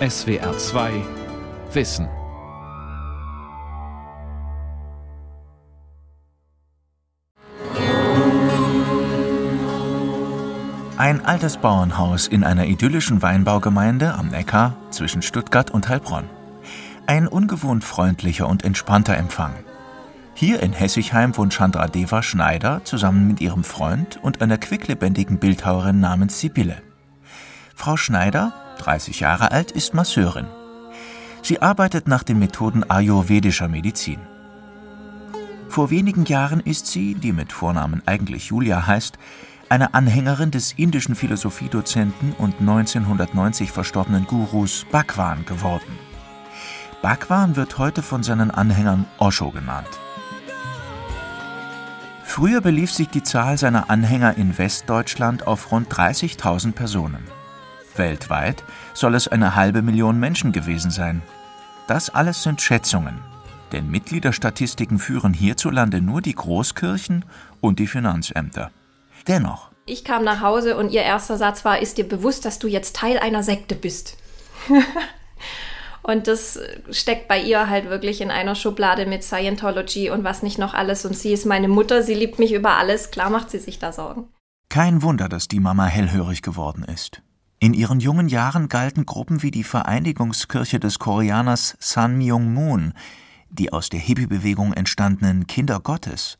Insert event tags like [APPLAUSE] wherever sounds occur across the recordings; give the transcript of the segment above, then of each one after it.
SWR 2 Wissen. Ein altes Bauernhaus in einer idyllischen Weinbaugemeinde am Neckar zwischen Stuttgart und Heilbronn. Ein ungewohnt freundlicher und entspannter Empfang. Hier in Hessigheim wohnt Chandra Deva Schneider zusammen mit ihrem Freund und einer quicklebendigen Bildhauerin namens Sibylle. Frau Schneider, 30 Jahre alt, ist Masseurin. Sie arbeitet nach den Methoden ayurvedischer Medizin. Vor wenigen Jahren ist sie, die mit Vornamen eigentlich Julia heißt, eine Anhängerin des indischen Philosophiedozenten und 1990 verstorbenen Gurus Bhagwan geworden. Bhagwan wird heute von seinen Anhängern Osho genannt. Früher belief sich die Zahl seiner Anhänger in Westdeutschland auf rund 30.000 Personen. Weltweit soll es eine halbe Million Menschen gewesen sein. Das alles sind Schätzungen, denn Mitgliederstatistiken führen hierzulande nur die Großkirchen und die Finanzämter. Dennoch. Ich kam nach Hause und ihr erster Satz war, ist dir bewusst, dass du jetzt Teil einer Sekte bist? [LAUGHS] Und das steckt bei ihr halt wirklich in einer Schublade mit Scientology und was nicht noch alles. Und sie ist meine Mutter, sie liebt mich über alles. Klar macht sie sich da Sorgen. Kein Wunder, dass die Mama hellhörig geworden ist. In ihren jungen Jahren galten Gruppen wie die Vereinigungskirche des Koreaners Sun Myung Moon, die aus der Hippie-Bewegung entstandenen Kinder Gottes,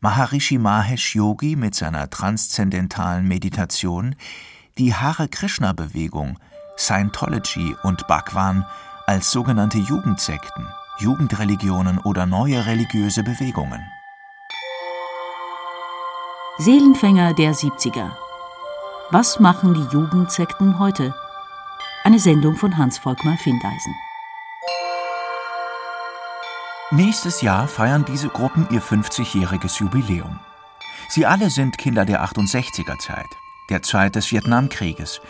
Maharishi Mahesh Yogi mit seiner transzendentalen Meditation, die Hare Krishna Bewegung, Scientology und Bhagwan als sogenannte Jugendsekten, Jugendreligionen oder neue religiöse Bewegungen. Seelenfänger der 70er. Was machen die Jugendsekten heute? Eine Sendung von Hans-Volkmar Findeisen. Nächstes Jahr feiern diese Gruppen ihr 50-jähriges Jubiläum. Sie alle sind Kinder der 68er Zeit, der Zeit des Vietnamkrieges,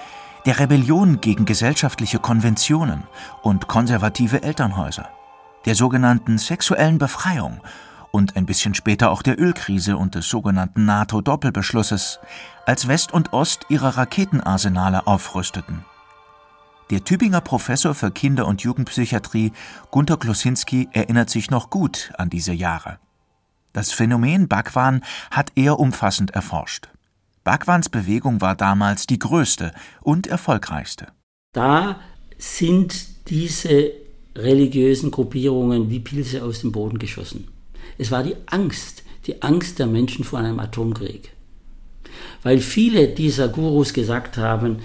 der Rebellion gegen gesellschaftliche Konventionen und konservative Elternhäuser, der sogenannten sexuellen Befreiung und ein bisschen später auch der Ölkrise und des sogenannten NATO-Doppelbeschlusses, als West und Ost ihre Raketenarsenale aufrüsteten. Der Tübinger Professor für Kinder- und Jugendpsychiatrie Gunter Klosinski erinnert sich noch gut an diese Jahre. Das Phänomen Bhagwan hat er umfassend erforscht. Bhagwans Bewegung war damals die größte und erfolgreichste. Da sind diese religiösen Gruppierungen wie Pilze aus dem Boden geschossen. Es war die Angst, die Angst der Menschen vor einem Atomkrieg. Weil viele dieser Gurus gesagt haben,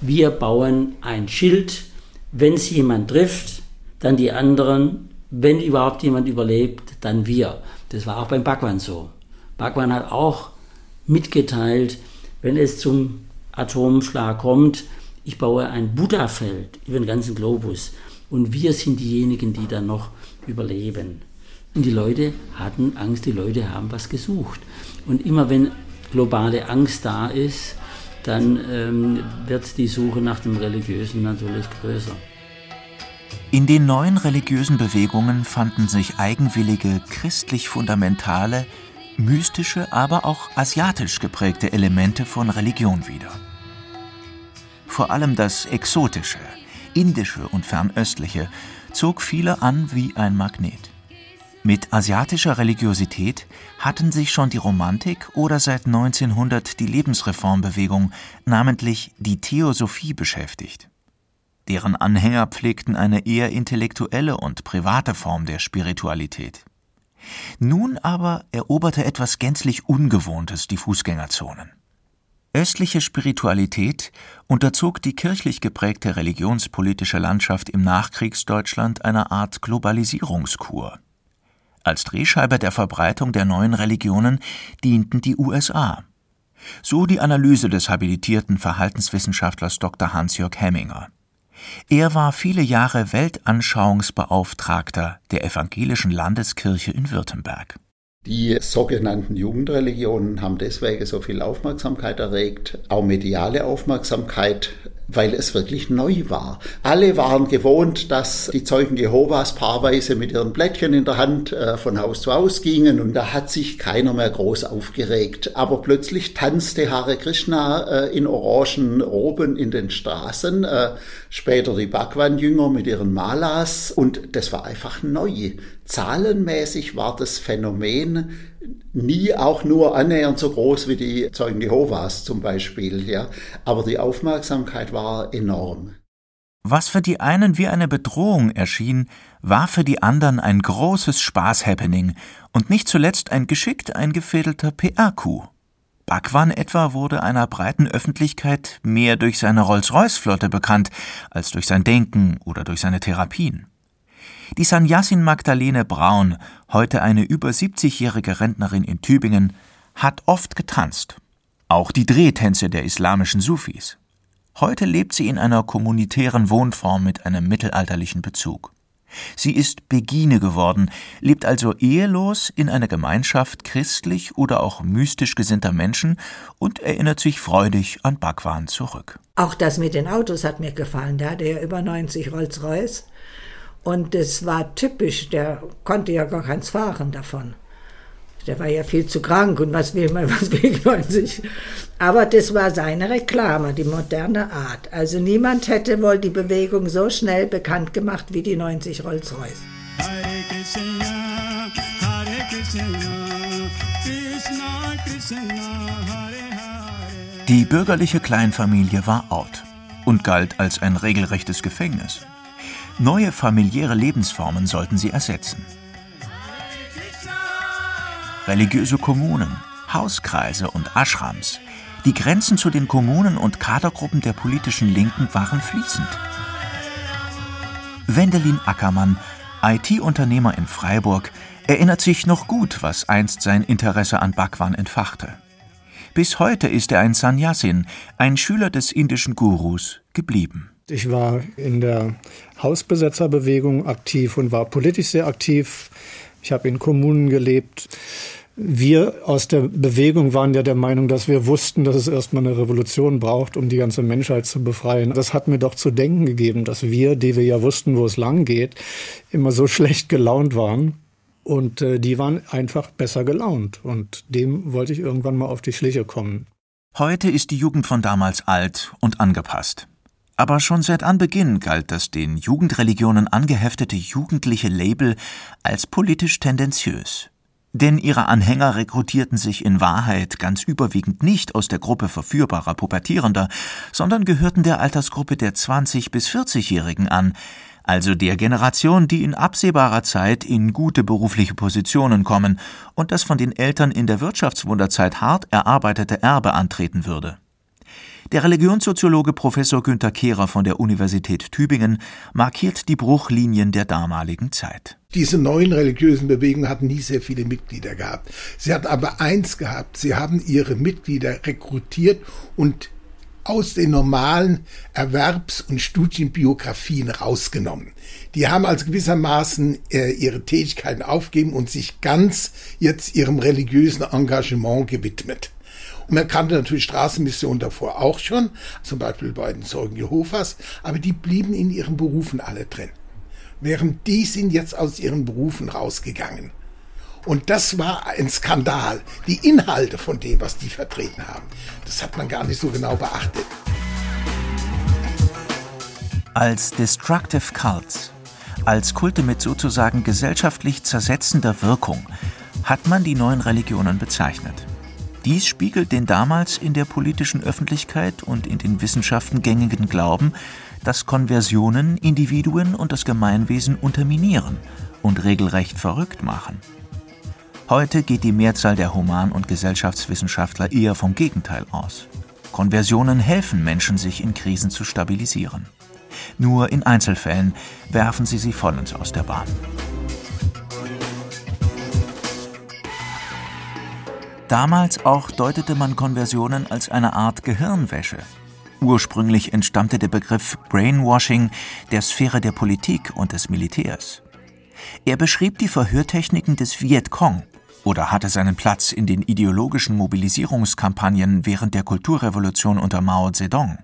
wir bauen ein Schild, wenn es jemand trifft, dann die anderen, wenn überhaupt jemand überlebt, dann wir. Das war auch beim Bhagwan so. Bhagwan hat auch mitgeteilt, wenn es zum Atomschlag kommt, ich baue ein Buddha-Feld über den ganzen Globus und wir sind diejenigen, die dann noch überleben. Und die Leute hatten Angst, die Leute haben was gesucht. Und immer wenn globale Angst da ist, dann ähm, wird die Suche nach dem Religiösen natürlich größer. In den neuen religiösen Bewegungen fanden sich eigenwillige, christlich fundamentale, mystische, aber auch asiatisch geprägte Elemente von Religion wieder. Vor allem das Exotische, Indische und Fernöstliche zog viele an wie ein Magnet. Mit asiatischer Religiosität hatten sich schon die Romantik oder seit 1900 die Lebensreformbewegung, namentlich die Theosophie, beschäftigt. Deren Anhänger pflegten eine eher intellektuelle und private Form der Spiritualität. Nun aber eroberte etwas gänzlich Ungewohntes die Fußgängerzonen. Östliche Spiritualität unterzog die kirchlich geprägte religionspolitische Landschaft im Nachkriegsdeutschland einer Art Globalisierungskur. Als Drehscheibe der Verbreitung der neuen Religionen dienten die USA. So die Analyse des habilitierten Verhaltenswissenschaftlers Dr. Hans-Jörg Hemminger. Er war viele Jahre Weltanschauungsbeauftragter der Evangelischen Landeskirche in Württemberg. Die sogenannten Jugendreligionen haben deswegen so viel Aufmerksamkeit erregt, auch mediale Aufmerksamkeit weil es wirklich neu war. Alle waren gewohnt, dass die Zeugen Jehovas paarweise mit ihren Blättchen in der Hand äh, von Haus zu Haus gingen und da hat sich keiner mehr groß aufgeregt. Aber plötzlich tanzte Hare Krishna äh, in orangen Roben in den Straßen, äh, später die Bhagwan-Jünger mit ihren Malas und das war einfach neu. Zahlenmäßig war das Phänomen nie auch nur annähernd so groß wie die Zeugen Jehovas zum Beispiel, ja. Aber die Aufmerksamkeit war enorm. Was für die einen wie eine Bedrohung erschien, war für die anderen ein großes Spaß-Happening und nicht zuletzt ein geschickt eingefädelter PR-Coup. Bhagwan etwa wurde einer breiten Öffentlichkeit mehr durch seine Rolls-Royce-Flotte bekannt als durch sein Denken oder durch seine Therapien. Die Sanyasin Magdalene Braun, heute eine über 70-jährige Rentnerin in Tübingen, hat oft getanzt. Auch die Drehtänze der islamischen Sufis. Heute lebt sie in einer kommunitären Wohnform mit einem mittelalterlichen Bezug. Sie ist Begine geworden, lebt also ehelos in einer Gemeinschaft christlich oder auch mystisch gesinnter Menschen und erinnert sich freudig an Bhagwan zurück. Auch das mit den Autos hat mir gefallen. Der hatte ja über 90 Rolls-Royce und das war typisch, der konnte ja gar keins fahren davon. Der war ja viel zu krank und was will man, [LAUGHS] was will 90. Aber das war seine Reklame, die moderne Art. Also niemand hätte wohl die Bewegung so schnell bekannt gemacht wie die 90 Rolls-Royce. Die bürgerliche Kleinfamilie war out und galt als ein regelrechtes Gefängnis. Neue familiäre Lebensformen sollten sie ersetzen. Religiöse Kommunen, Hauskreise und Ashrams. Die Grenzen zu den Kommunen und Kadergruppen der politischen Linken waren fließend. Wendelin Ackermann, IT-Unternehmer in Freiburg, erinnert sich noch gut, was einst sein Interesse an Bhagwan entfachte. Bis heute ist er ein Sannyasin, ein Schüler des indischen Gurus, geblieben. Ich war in der Hausbesetzerbewegung aktiv und war politisch sehr aktiv. Ich habe in Kommunen gelebt. Wir aus der Bewegung waren ja der Meinung, dass wir wussten, dass es erstmal eine Revolution braucht, um die ganze Menschheit zu befreien. Das hat mir doch zu denken gegeben, dass wir, die wir ja wussten, wo es lang geht, immer so [LAUGHS] schlecht gelaunt waren. Und äh, die waren einfach besser gelaunt. Und dem wollte ich irgendwann mal auf die Schliche kommen. Heute ist die Jugend von damals alt und angepasst. Aber schon seit Anbeginn galt das den Jugendreligionen angeheftete jugendliche Label als politisch tendenziös. Denn ihre Anhänger rekrutierten sich in Wahrheit ganz überwiegend nicht aus der Gruppe verführbarer Pubertierender, sondern gehörten der Altersgruppe der 20- bis 40-Jährigen an, also der Generation, die in absehbarer Zeit in gute berufliche Positionen kommen und das von den Eltern in der Wirtschaftswunderzeit hart erarbeitete Erbe antreten würde. Der Religionssoziologe Professor Günter Kehrer von der Universität Tübingen markiert die Bruchlinien der damaligen Zeit. Diese neuen religiösen Bewegungen hatten nie sehr viele Mitglieder gehabt. Sie hatten aber eins gehabt, sie haben ihre Mitglieder rekrutiert und aus den normalen Erwerbs- und Studienbiografien rausgenommen. Die haben also gewissermaßen äh, ihre Tätigkeiten aufgegeben und sich ganz jetzt ihrem religiösen Engagement gewidmet. Man kannte natürlich Straßenmissionen davor auch schon, zum Beispiel bei den Zeugen Jehovas, aber die blieben in ihren Berufen alle drin. Während die sind jetzt aus ihren Berufen rausgegangen. Und das war ein Skandal. Die Inhalte von dem, was die vertreten haben, das hat man gar nicht so genau beachtet. Als Destructive Cults, als Kulte mit sozusagen gesellschaftlich zersetzender Wirkung, hat man die neuen Religionen bezeichnet. Dies spiegelt den damals in der politischen Öffentlichkeit und in den Wissenschaften gängigen Glauben, dass Konversionen Individuen und das Gemeinwesen unterminieren und regelrecht verrückt machen. Heute geht die Mehrzahl der Human- und Gesellschaftswissenschaftler eher vom Gegenteil aus. Konversionen helfen Menschen, sich in Krisen zu stabilisieren. Nur in Einzelfällen werfen sie sie vollends aus der Bahn. Damals auch deutete man Konversionen als eine Art Gehirnwäsche. Ursprünglich entstammte der Begriff Brainwashing der Sphäre der Politik und des Militärs. Er beschrieb die Verhörtechniken des Vietcong oder hatte seinen Platz in den ideologischen Mobilisierungskampagnen während der Kulturrevolution unter Mao Zedong.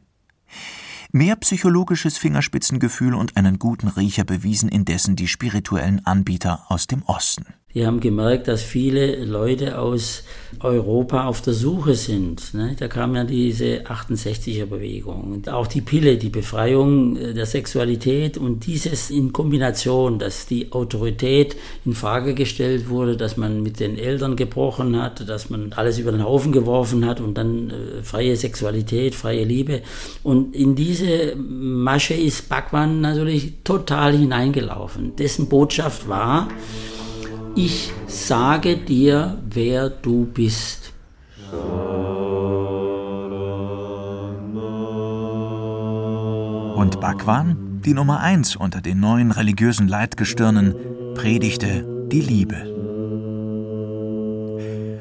Mehr psychologisches Fingerspitzengefühl und einen guten Riecher bewiesen indessen die spirituellen Anbieter aus dem Osten. Die haben gemerkt, dass viele Leute aus Europa auf der Suche sind. Ne? Da kam ja diese 68er-Bewegung. Und auch die Pille, die Befreiung äh, der Sexualität und dieses in Kombination, dass die Autorität in Frage gestellt wurde, dass man mit den Eltern gebrochen hat, dass man alles über den Haufen geworfen hat und dann äh, freie Sexualität, freie Liebe. Und in diese Masche ist Bhagwan natürlich total hineingelaufen. Dessen Botschaft war, ich sage dir, wer du bist. Und Bhagwan, die Nummer eins unter den neuen religiösen Leitgestirnen, predigte die Liebe.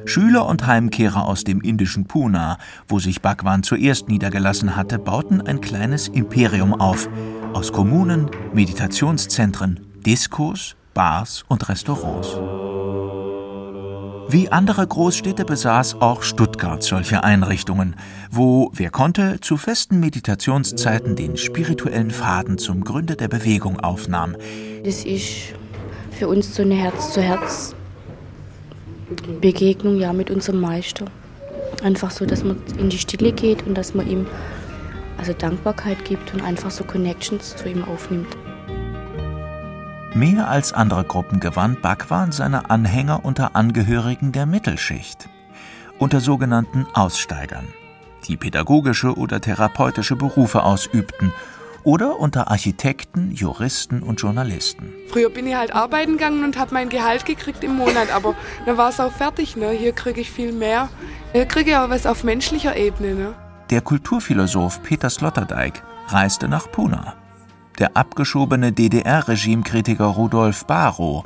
Schüler und Heimkehrer aus dem indischen Pune, wo sich Bhagwan zuerst niedergelassen hatte, bauten ein kleines Imperium auf, aus Kommunen, Meditationszentren, Diskos, Bars und Restaurants. Wie andere Großstädte besaß auch Stuttgart solche Einrichtungen, wo, wer konnte, zu festen Meditationszeiten den spirituellen Faden zum Gründer der Bewegung aufnahm. Das ist für uns so eine Herz-zu-Herz-Begegnung ja, mit unserem Meister. Einfach so, dass man in die Stille geht und dass man ihm also Dankbarkeit gibt und einfach so Connections zu ihm aufnimmt. Mehr als andere Gruppen gewann Bhagwan seine Anhänger unter Angehörigen der Mittelschicht, unter sogenannten Aussteigern, die pädagogische oder therapeutische Berufe ausübten oder unter Architekten, Juristen und Journalisten. Früher bin ich halt arbeiten gegangen und habe mein Gehalt gekriegt im Monat, aber dann war es auch fertig. Ne? Hier kriege ich viel mehr. Hier kriege ich auch was auf menschlicher Ebene. Ne? Der Kulturphilosoph Peter Sloterdijk reiste nach Pune der abgeschobene DDR-Regimekritiker Rudolf Barrow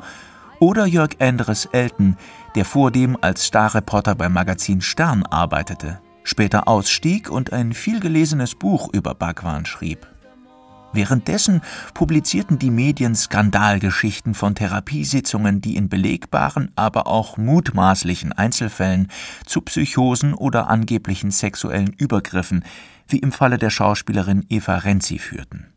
oder Jörg Endres Elten, der vordem als Starreporter beim Magazin Stern arbeitete, später ausstieg und ein vielgelesenes Buch über Bhagwan schrieb. Währenddessen publizierten die Medien Skandalgeschichten von Therapiesitzungen, die in belegbaren, aber auch mutmaßlichen Einzelfällen zu Psychosen oder angeblichen sexuellen Übergriffen, wie im Falle der Schauspielerin Eva Renzi führten.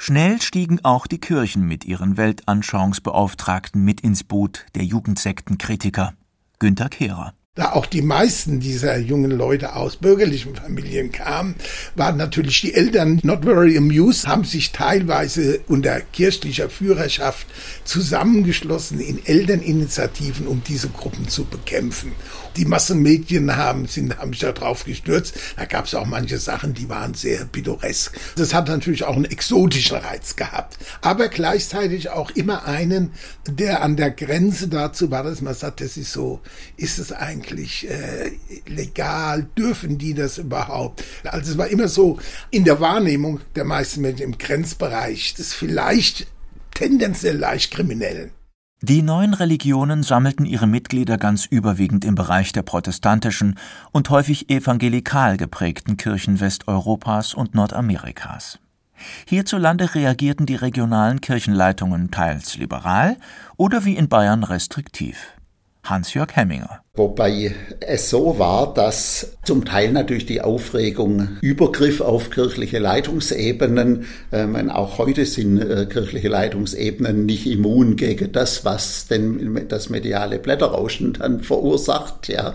Schnell stiegen auch die Kirchen mit ihren Weltanschauungsbeauftragten mit ins Boot der Jugendsektenkritiker. Günter Kehrer da auch die meisten dieser jungen Leute aus bürgerlichen Familien kamen, waren natürlich die Eltern not very amused, haben sich teilweise unter kirchlicher Führerschaft zusammengeschlossen in Elterninitiativen, um diese Gruppen zu bekämpfen. Die Massenmedien haben, sind, haben sich da drauf gestürzt. Da gab es auch manche Sachen, die waren sehr pittoresk. Das hat natürlich auch einen exotischen Reiz gehabt, aber gleichzeitig auch immer einen, der an der Grenze dazu war, dass man sagt, das ist so, ist es eigentlich äh, legal? Dürfen die das überhaupt? Also es war immer so in der Wahrnehmung der meisten Menschen im Grenzbereich des vielleicht tendenziell leicht Kriminellen. Die neuen Religionen sammelten ihre Mitglieder ganz überwiegend im Bereich der protestantischen und häufig evangelikal geprägten Kirchen Westeuropas und Nordamerikas. Hierzulande reagierten die regionalen Kirchenleitungen teils liberal oder wie in Bayern restriktiv. Hans-Jörg Hemminger. Wobei es so war, dass zum Teil natürlich die Aufregung Übergriff auf kirchliche Leitungsebenen, äh, meine, auch heute sind äh, kirchliche Leitungsebenen nicht immun gegen das, was denn das mediale Blätterrauschen dann verursacht. Ja.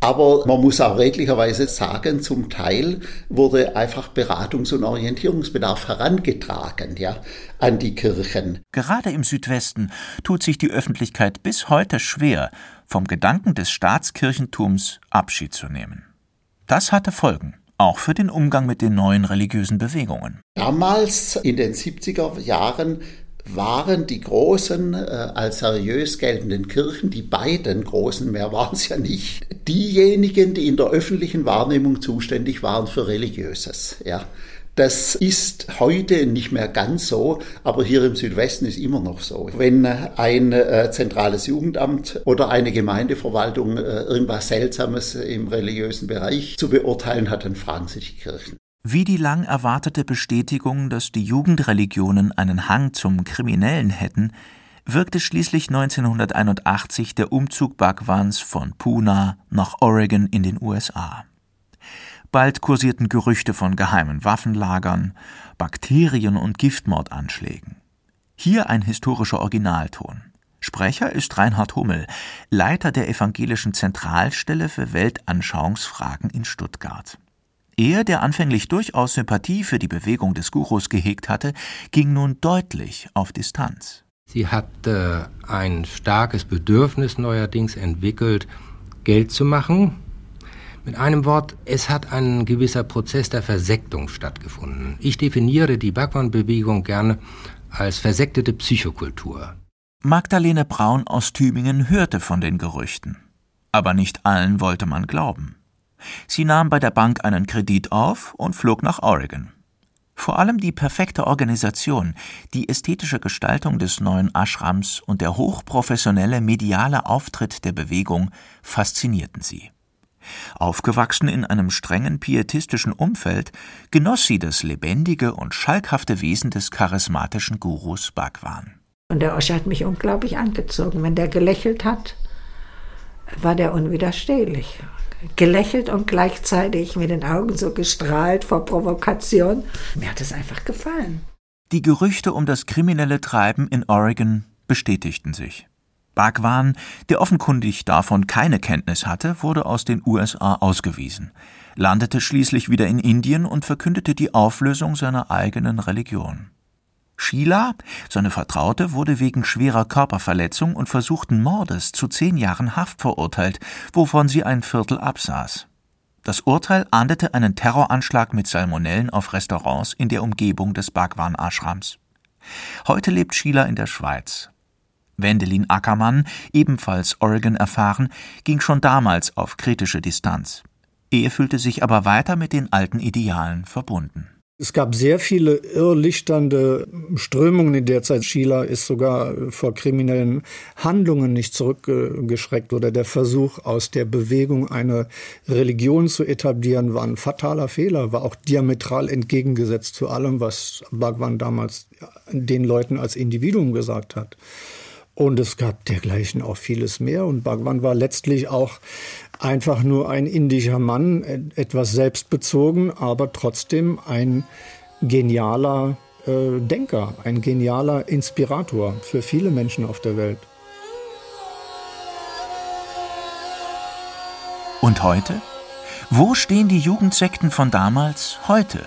Aber man muss auch redlicherweise sagen, zum Teil wurde einfach Beratungs- und Orientierungsbedarf herangetragen, ja, an die Kirchen. Gerade im Südwesten tut sich die Öffentlichkeit bis heute schwer, vom Gedanken des Staatskirchentums Abschied zu nehmen. Das hatte Folgen auch für den Umgang mit den neuen religiösen Bewegungen. Damals in den 70er Jahren waren die großen, äh, als seriös geltenden Kirchen, die beiden großen, mehr waren es ja nicht, diejenigen, die in der öffentlichen Wahrnehmung zuständig waren für Religiöses. Ja. Das ist heute nicht mehr ganz so, aber hier im Südwesten ist immer noch so. Wenn ein äh, zentrales Jugendamt oder eine Gemeindeverwaltung äh, irgendwas Seltsames im religiösen Bereich zu beurteilen hat, dann fragen sie die Kirchen. Wie die lang erwartete Bestätigung, dass die Jugendreligionen einen Hang zum Kriminellen hätten, wirkte schließlich 1981 der Umzug Bhagwans von Pune nach Oregon in den USA. Bald kursierten Gerüchte von geheimen Waffenlagern, Bakterien- und Giftmordanschlägen. Hier ein historischer Originalton. Sprecher ist Reinhard Hummel, Leiter der Evangelischen Zentralstelle für Weltanschauungsfragen in Stuttgart. Er, der anfänglich durchaus Sympathie für die Bewegung des Gurus gehegt hatte, ging nun deutlich auf Distanz. Sie hat äh, ein starkes Bedürfnis neuerdings entwickelt, Geld zu machen, mit einem Wort, es hat ein gewisser Prozess der Versektung stattgefunden. Ich definiere die Bhagwan-Bewegung gerne als versektete Psychokultur. Magdalene Braun aus Tübingen hörte von den Gerüchten. Aber nicht allen wollte man glauben. Sie nahm bei der Bank einen Kredit auf und flog nach Oregon. Vor allem die perfekte Organisation, die ästhetische Gestaltung des neuen Ashrams und der hochprofessionelle mediale Auftritt der Bewegung faszinierten sie. Aufgewachsen in einem strengen pietistischen Umfeld, genoss sie das lebendige und schalkhafte Wesen des charismatischen Gurus Bhagwan. Und der Oscher hat mich unglaublich angezogen. Wenn der gelächelt hat, war der unwiderstehlich. Gelächelt und gleichzeitig mit den Augen so gestrahlt vor Provokation. Mir hat es einfach gefallen. Die Gerüchte um das kriminelle Treiben in Oregon bestätigten sich. Bhagwan, der offenkundig davon keine Kenntnis hatte, wurde aus den USA ausgewiesen, landete schließlich wieder in Indien und verkündete die Auflösung seiner eigenen Religion. Sheila, seine Vertraute, wurde wegen schwerer Körperverletzung und versuchten Mordes zu zehn Jahren Haft verurteilt, wovon sie ein Viertel absaß. Das Urteil ahndete einen Terroranschlag mit Salmonellen auf Restaurants in der Umgebung des Bhagwan Ashrams. Heute lebt Sheila in der Schweiz. Wendelin Ackermann, ebenfalls Oregon erfahren, ging schon damals auf kritische Distanz. Er fühlte sich aber weiter mit den alten Idealen verbunden. Es gab sehr viele irrlichternde Strömungen in der Zeit. Sheila ist sogar vor kriminellen Handlungen nicht zurückgeschreckt oder der Versuch, aus der Bewegung eine Religion zu etablieren, war ein fataler Fehler, war auch diametral entgegengesetzt zu allem, was Bhagwan damals den Leuten als Individuum gesagt hat. Und es gab dergleichen auch vieles mehr. Und Bhagwan war letztlich auch einfach nur ein indischer Mann, etwas selbstbezogen, aber trotzdem ein genialer äh, Denker, ein genialer Inspirator für viele Menschen auf der Welt. Und heute? Wo stehen die Jugendsekten von damals heute?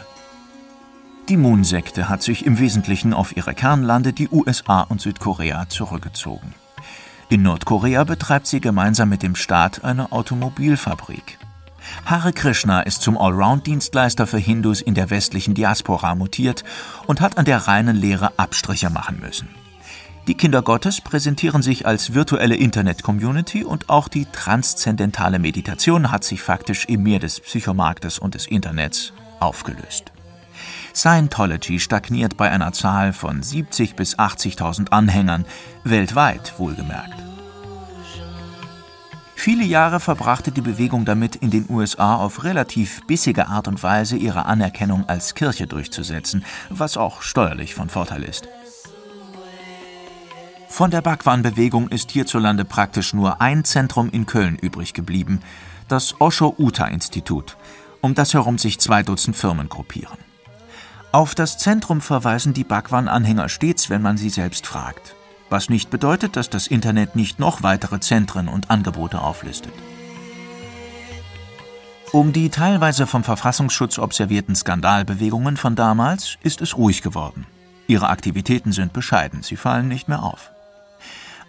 Die Moon-Sekte hat sich im Wesentlichen auf ihre Kernlande, die USA und Südkorea, zurückgezogen. In Nordkorea betreibt sie gemeinsam mit dem Staat eine Automobilfabrik. Hare Krishna ist zum Allround-Dienstleister für Hindus in der westlichen Diaspora mutiert und hat an der reinen Lehre Abstriche machen müssen. Die Kinder Gottes präsentieren sich als virtuelle Internet-Community und auch die transzendentale Meditation hat sich faktisch im Meer des Psychomarktes und des Internets aufgelöst. Scientology stagniert bei einer Zahl von 70 bis 80.000 Anhängern, weltweit wohlgemerkt. Viele Jahre verbrachte die Bewegung damit, in den USA auf relativ bissige Art und Weise ihre Anerkennung als Kirche durchzusetzen, was auch steuerlich von Vorteil ist. Von der Bhagwan-Bewegung ist hierzulande praktisch nur ein Zentrum in Köln übrig geblieben, das Osho-Uta-Institut, um das herum sich zwei Dutzend Firmen gruppieren. Auf das Zentrum verweisen die Bhagwan-Anhänger stets, wenn man sie selbst fragt. Was nicht bedeutet, dass das Internet nicht noch weitere Zentren und Angebote auflistet. Um die teilweise vom Verfassungsschutz observierten Skandalbewegungen von damals ist es ruhig geworden. Ihre Aktivitäten sind bescheiden, sie fallen nicht mehr auf.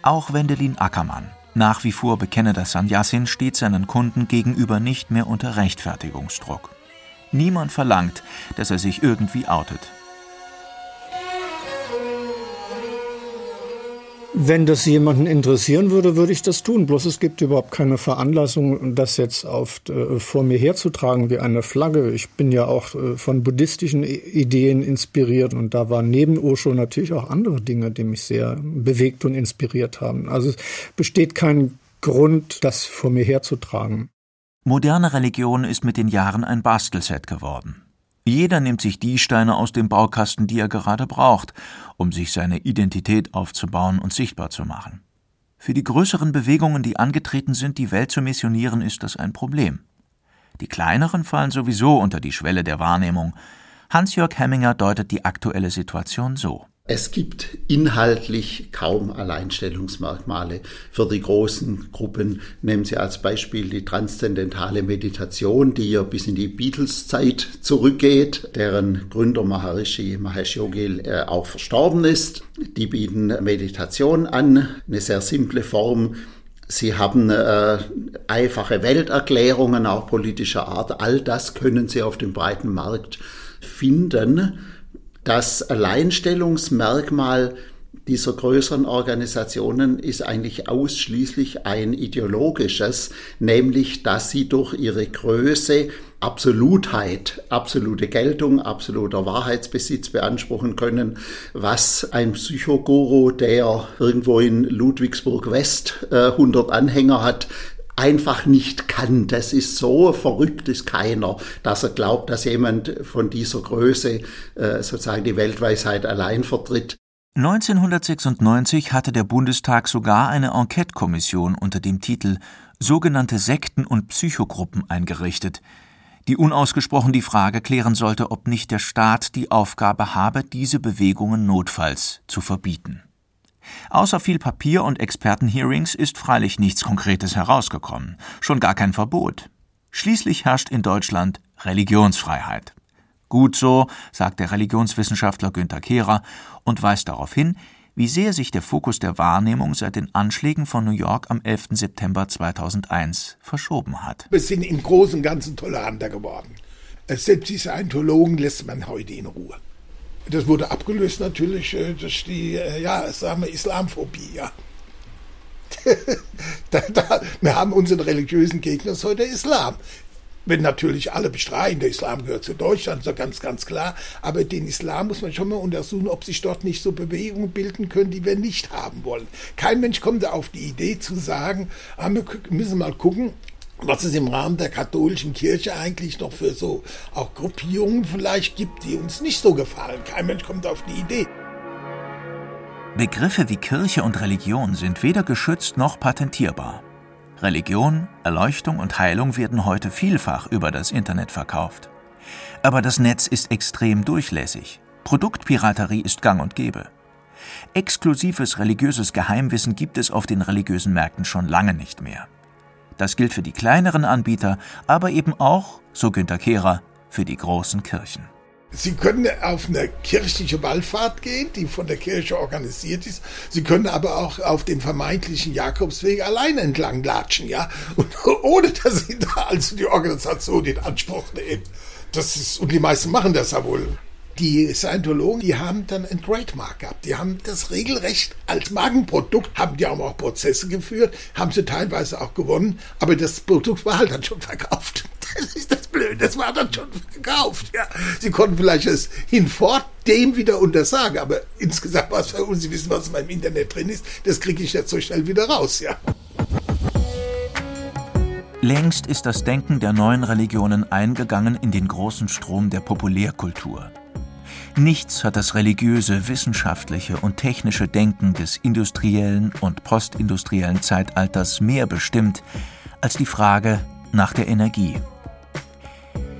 Auch Wendelin Ackermann, nach wie vor bekennender Sannyasin, steht seinen Kunden gegenüber nicht mehr unter Rechtfertigungsdruck. Niemand verlangt, dass er sich irgendwie outet. Wenn das jemanden interessieren würde, würde ich das tun. Bloß es gibt überhaupt keine Veranlassung, das jetzt auf, äh, vor mir herzutragen wie eine Flagge. Ich bin ja auch äh, von buddhistischen Ideen inspiriert und da waren neben Osho natürlich auch andere Dinge, die mich sehr bewegt und inspiriert haben. Also es besteht kein Grund, das vor mir herzutragen. Moderne Religion ist mit den Jahren ein Bastelset geworden. Jeder nimmt sich die Steine aus dem Baukasten, die er gerade braucht, um sich seine Identität aufzubauen und sichtbar zu machen. Für die größeren Bewegungen, die angetreten sind, die Welt zu missionieren, ist das ein Problem. Die kleineren fallen sowieso unter die Schwelle der Wahrnehmung. Hans-Jörg Hemminger deutet die aktuelle Situation so. Es gibt inhaltlich kaum Alleinstellungsmerkmale für die großen Gruppen. Nehmen Sie als Beispiel die transzendentale Meditation, die ja bis in die Beatles-Zeit zurückgeht, deren Gründer Maharishi Mahesh Yogi äh, auch verstorben ist. Die bieten Meditation an, eine sehr simple Form. Sie haben äh, einfache Welterklärungen, auch politischer Art. All das können Sie auf dem breiten Markt finden. Das Alleinstellungsmerkmal dieser größeren Organisationen ist eigentlich ausschließlich ein ideologisches, nämlich dass sie durch ihre Größe Absolutheit, absolute Geltung, absoluter Wahrheitsbesitz beanspruchen können, was ein Psychoguru, der irgendwo in Ludwigsburg West äh, 100 Anhänger hat, einfach nicht kann. Das ist so verrückt ist keiner, dass er glaubt, dass jemand von dieser Größe äh, sozusagen die Weltweisheit allein vertritt. 1996 hatte der Bundestag sogar eine Enquete-Kommission unter dem Titel Sogenannte Sekten und Psychogruppen eingerichtet, die unausgesprochen die Frage klären sollte, ob nicht der Staat die Aufgabe habe, diese Bewegungen notfalls zu verbieten. Außer viel Papier und Expertenhearings ist freilich nichts Konkretes herausgekommen, schon gar kein Verbot. Schließlich herrscht in Deutschland Religionsfreiheit. Gut so, sagt der Religionswissenschaftler Günter Kehrer und weist darauf hin, wie sehr sich der Fokus der Wahrnehmung seit den Anschlägen von New York am 11. September 2001 verschoben hat. Wir sind im Großen und Ganzen toleranter geworden. Selbst die Scientologen lässt man heute in Ruhe. Das wurde abgelöst natürlich äh, durch die, äh, ja, sagen wir, Islamphobie, ja. [LAUGHS] da, da, wir haben unseren religiösen Gegner heute Islam. Wenn natürlich alle bestreiten, der Islam gehört zu Deutschland, so ganz, ganz klar. Aber den Islam muss man schon mal untersuchen, ob sich dort nicht so Bewegungen bilden können, die wir nicht haben wollen. Kein Mensch kommt da auf die Idee zu sagen, ah, wir müssen mal gucken, was es im Rahmen der katholischen Kirche eigentlich noch für so auch Gruppierungen vielleicht gibt, die uns nicht so gefallen. Kein Mensch kommt auf die Idee. Begriffe wie Kirche und Religion sind weder geschützt noch patentierbar. Religion, Erleuchtung und Heilung werden heute vielfach über das Internet verkauft. Aber das Netz ist extrem durchlässig. Produktpiraterie ist gang und gäbe. Exklusives religiöses Geheimwissen gibt es auf den religiösen Märkten schon lange nicht mehr. Das gilt für die kleineren Anbieter, aber eben auch, so Günter Kehrer, für die großen Kirchen. Sie können auf eine kirchliche Wallfahrt gehen, die von der Kirche organisiert ist. Sie können aber auch auf den vermeintlichen Jakobsweg allein entlang latschen, ja, und [LAUGHS] ohne dass Sie da also die Organisation in Anspruch nehmen. Das ist, und die meisten machen das ja wohl. Die Scientologen, die haben dann ein Trademark gehabt. Die haben das regelrecht als Markenprodukt, haben die auch Prozesse geführt, haben sie teilweise auch gewonnen, aber das Produkt war halt dann schon verkauft. [LAUGHS] Das ist das Blöde, das war dann schon verkauft. Ja. Sie konnten vielleicht es hinfort dem wieder untersagen, aber insgesamt war es für uns, Sie wissen, was in meinem Internet drin ist, das kriege ich jetzt so schnell wieder raus, ja. Längst ist das Denken der neuen Religionen eingegangen in den großen Strom der Populärkultur. Nichts hat das religiöse, wissenschaftliche und technische Denken des industriellen und postindustriellen Zeitalters mehr bestimmt als die Frage nach der Energie.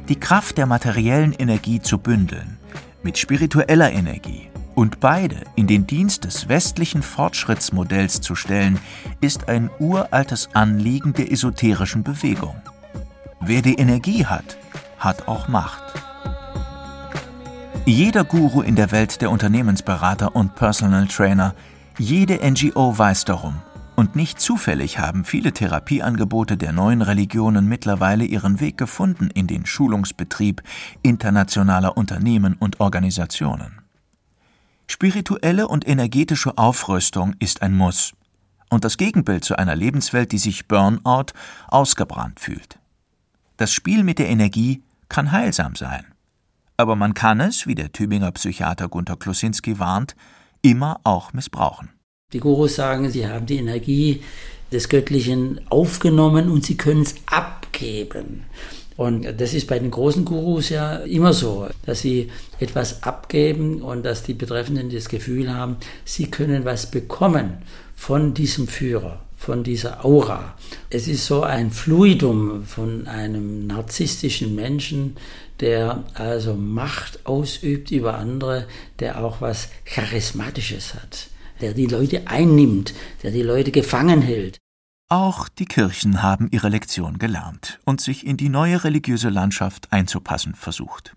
Die Kraft der materiellen Energie zu bündeln mit spiritueller Energie und beide in den Dienst des westlichen Fortschrittsmodells zu stellen, ist ein uraltes Anliegen der esoterischen Bewegung. Wer die Energie hat, hat auch Macht. Jeder Guru in der Welt der Unternehmensberater und Personal Trainer, jede NGO weiß darum. Und nicht zufällig haben viele Therapieangebote der neuen Religionen mittlerweile ihren Weg gefunden in den Schulungsbetrieb internationaler Unternehmen und Organisationen. Spirituelle und energetische Aufrüstung ist ein Muss und das Gegenbild zu einer Lebenswelt, die sich Burnout ausgebrannt fühlt. Das Spiel mit der Energie kann heilsam sein aber man kann es, wie der Tübinger Psychiater Gunther Klosinski warnt, immer auch missbrauchen. Die Gurus sagen, sie haben die Energie des Göttlichen aufgenommen und sie können es abgeben. Und das ist bei den großen Gurus ja immer so, dass sie etwas abgeben und dass die Betreffenden das Gefühl haben, sie können was bekommen von diesem Führer, von dieser Aura. Es ist so ein Fluidum von einem narzisstischen Menschen, der also Macht ausübt über andere, der auch was Charismatisches hat, der die Leute einnimmt, der die Leute gefangen hält. Auch die Kirchen haben ihre Lektion gelernt und sich in die neue religiöse Landschaft einzupassen versucht.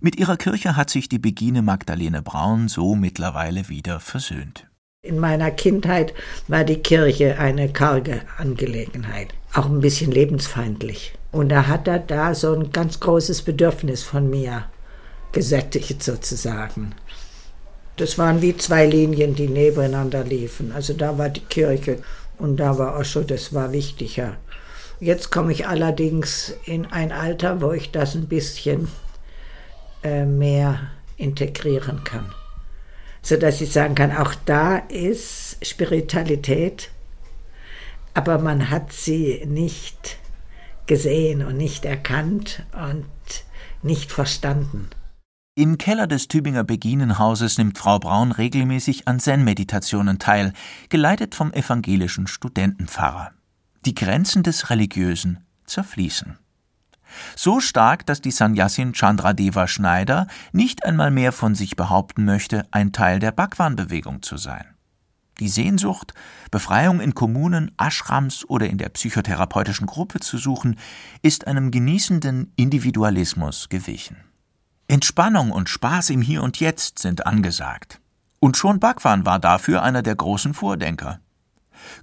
Mit ihrer Kirche hat sich die Begine Magdalene Braun so mittlerweile wieder versöhnt. In meiner Kindheit war die Kirche eine karge Angelegenheit, auch ein bisschen lebensfeindlich. Und da hat er da so ein ganz großes Bedürfnis von mir gesättigt sozusagen. Das waren wie zwei Linien, die nebeneinander liefen. Also da war die Kirche und da war Osho, das war wichtiger. Jetzt komme ich allerdings in ein Alter, wo ich das ein bisschen äh, mehr integrieren kann. Sodass ich sagen kann, auch da ist Spiritualität, aber man hat sie nicht gesehen und nicht erkannt und nicht verstanden. Im Keller des Tübinger Beginenhauses nimmt Frau Braun regelmäßig an Zen-Meditationen teil, geleitet vom evangelischen Studentenpfarrer. Die Grenzen des Religiösen zerfließen. So stark, dass die Sannyasin Chandradeva Schneider nicht einmal mehr von sich behaupten möchte, ein Teil der Bhagwan-Bewegung zu sein. Die Sehnsucht, Befreiung in Kommunen, Ashrams oder in der psychotherapeutischen Gruppe zu suchen, ist einem genießenden Individualismus gewichen. Entspannung und Spaß im Hier und Jetzt sind angesagt. Und schon Bhagwan war dafür einer der großen Vordenker.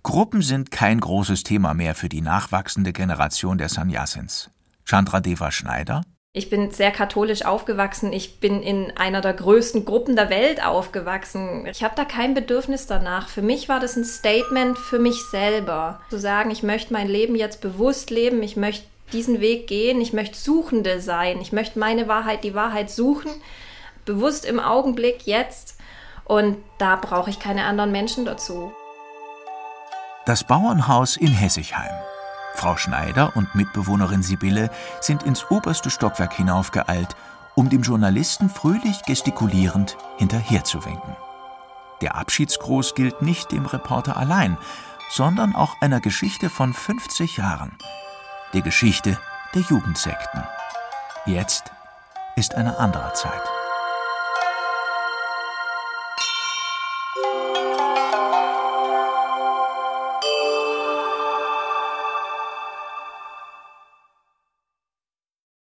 Gruppen sind kein großes Thema mehr für die nachwachsende Generation der Sannyasins. Chandradeva Schneider ich bin sehr katholisch aufgewachsen. Ich bin in einer der größten Gruppen der Welt aufgewachsen. Ich habe da kein Bedürfnis danach. Für mich war das ein Statement für mich selber. Zu sagen, ich möchte mein Leben jetzt bewusst leben, ich möchte diesen Weg gehen, ich möchte Suchende sein, ich möchte meine Wahrheit, die Wahrheit suchen, bewusst im Augenblick, jetzt. Und da brauche ich keine anderen Menschen dazu. Das Bauernhaus in Hessigheim. Frau Schneider und Mitbewohnerin Sibylle sind ins oberste Stockwerk hinaufgeeilt, um dem Journalisten fröhlich gestikulierend hinterherzuwinken. Der Abschiedsgruß gilt nicht dem Reporter allein, sondern auch einer Geschichte von 50 Jahren. Der Geschichte der Jugendsekten. Jetzt ist eine andere Zeit.